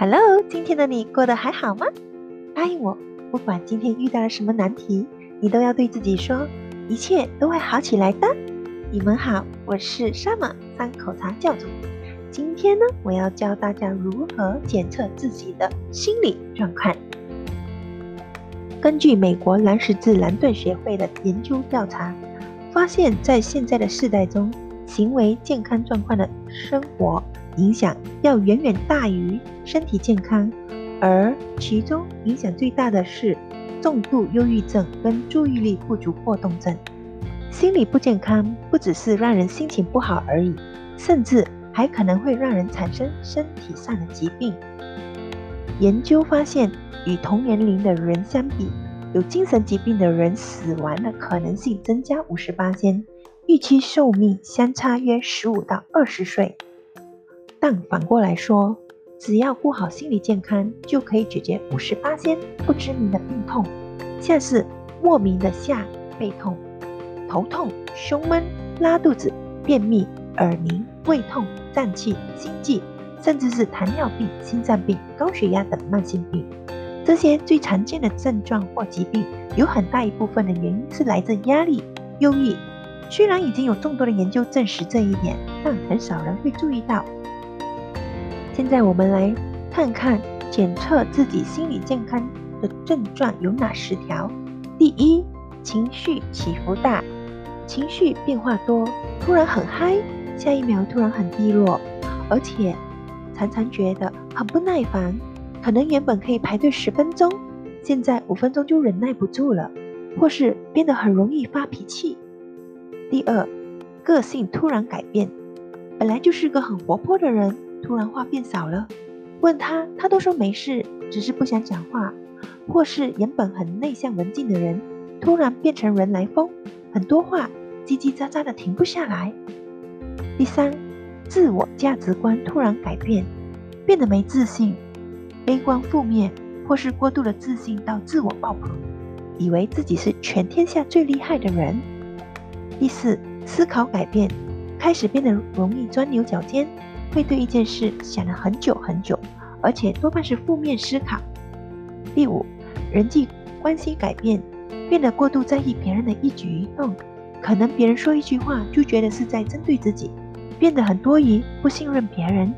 Hello，今天的你过得还好吗？答应我，不管今天遇到了什么难题，你都要对自己说，一切都会好起来的。你们好，我是 Summer 三口茶教主。今天呢，我要教大家如何检测自己的心理状况。根据美国蓝十字蓝盾协会的研究调查，发现，在现在的世代中，行为健康状况的生活影响要远远大于身体健康，而其中影响最大的是重度忧郁症跟注意力不足过动症。心理不健康不只是让人心情不好而已，甚至还可能会让人产生身体上的疾病。研究发现，与同年龄的人相比，有精神疾病的人死亡的可能性增加五十八天，预期寿命相差约十五到二十岁。但反过来说，只要顾好心理健康，就可以解决五十八天不知名的病痛，像是莫名的下背痛。头痛、胸闷、拉肚子、便秘、耳鸣、胃痛、胀气、心悸，甚至是糖尿病、心脏病、高血压等慢性病。这些最常见的症状或疾病，有很大一部分的原因是来自压力、忧郁。虽然已经有众多的研究证实这一点，但很少人会注意到。现在我们来看看检测自己心理健康的症状有哪十条。第一，情绪起伏大。情绪变化多，突然很嗨，下一秒突然很低落，而且常常觉得很不耐烦，可能原本可以排队十分钟，现在五分钟就忍耐不住了，或是变得很容易发脾气。第二，个性突然改变，本来就是个很活泼的人，突然话变少了，问他他都说没事，只是不想讲话，或是原本很内向文静的人，突然变成人来疯，很多话。叽叽喳喳的停不下来。第三，自我价值观突然改变，变得没自信，悲观负面，或是过度的自信到自我爆棚，以为自己是全天下最厉害的人。第四，思考改变，开始变得容易钻牛角尖，会对一件事想了很久很久，而且多半是负面思考。第五，人际关系改变，变得过度在意别人的一举一动。可能别人说一句话就觉得是在针对自己，变得很多疑，不信任别人。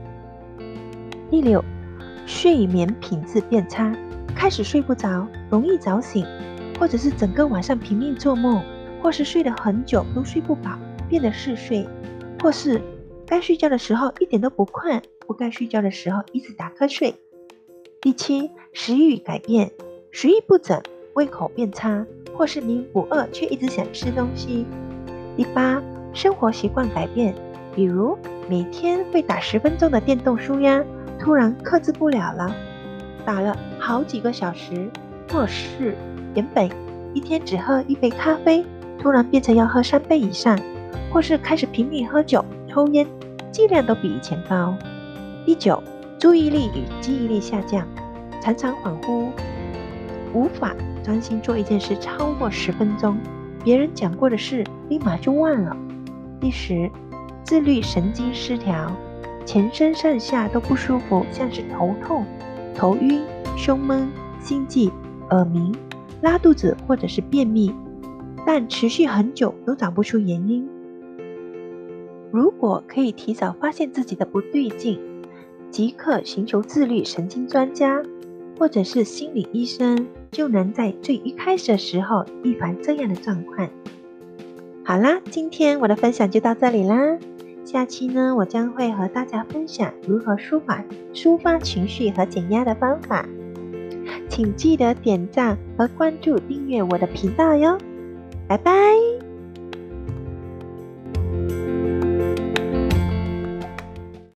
第六，睡眠品质变差，开始睡不着，容易早醒，或者是整个晚上拼命做梦，或是睡了很久都睡不饱，变得嗜睡，或是该睡觉的时候一点都不困，不该睡觉的时候一直打瞌睡。第七，食欲改变，食欲不整，胃口变差。或是明不饿却一直想吃东西。第八，生活习惯改变，比如每天会打十分钟的电动舒压，突然克制不了了，打了好几个小时；或是原本一天只喝一杯咖啡，突然变成要喝三杯以上；或是开始拼命喝酒、抽烟，剂量都比以前高。第九，注意力与记忆力下降，常常恍惚，无法。专心做一件事超过十分钟，别人讲过的事立马就忘了。第十，自律神经失调，全身上下都不舒服，像是头痛、头晕、胸闷、心悸、耳鸣、拉肚子或者是便秘，但持续很久都找不出原因。如果可以提早发现自己的不对劲，即刻寻求自律神经专家或者是心理医生。就能在最一开始的时候预防这样的状况。好啦，今天我的分享就到这里啦。下期呢，我将会和大家分享如何抒发、抒发情绪和减压的方法。请记得点赞和关注、订阅我的频道哟。拜拜。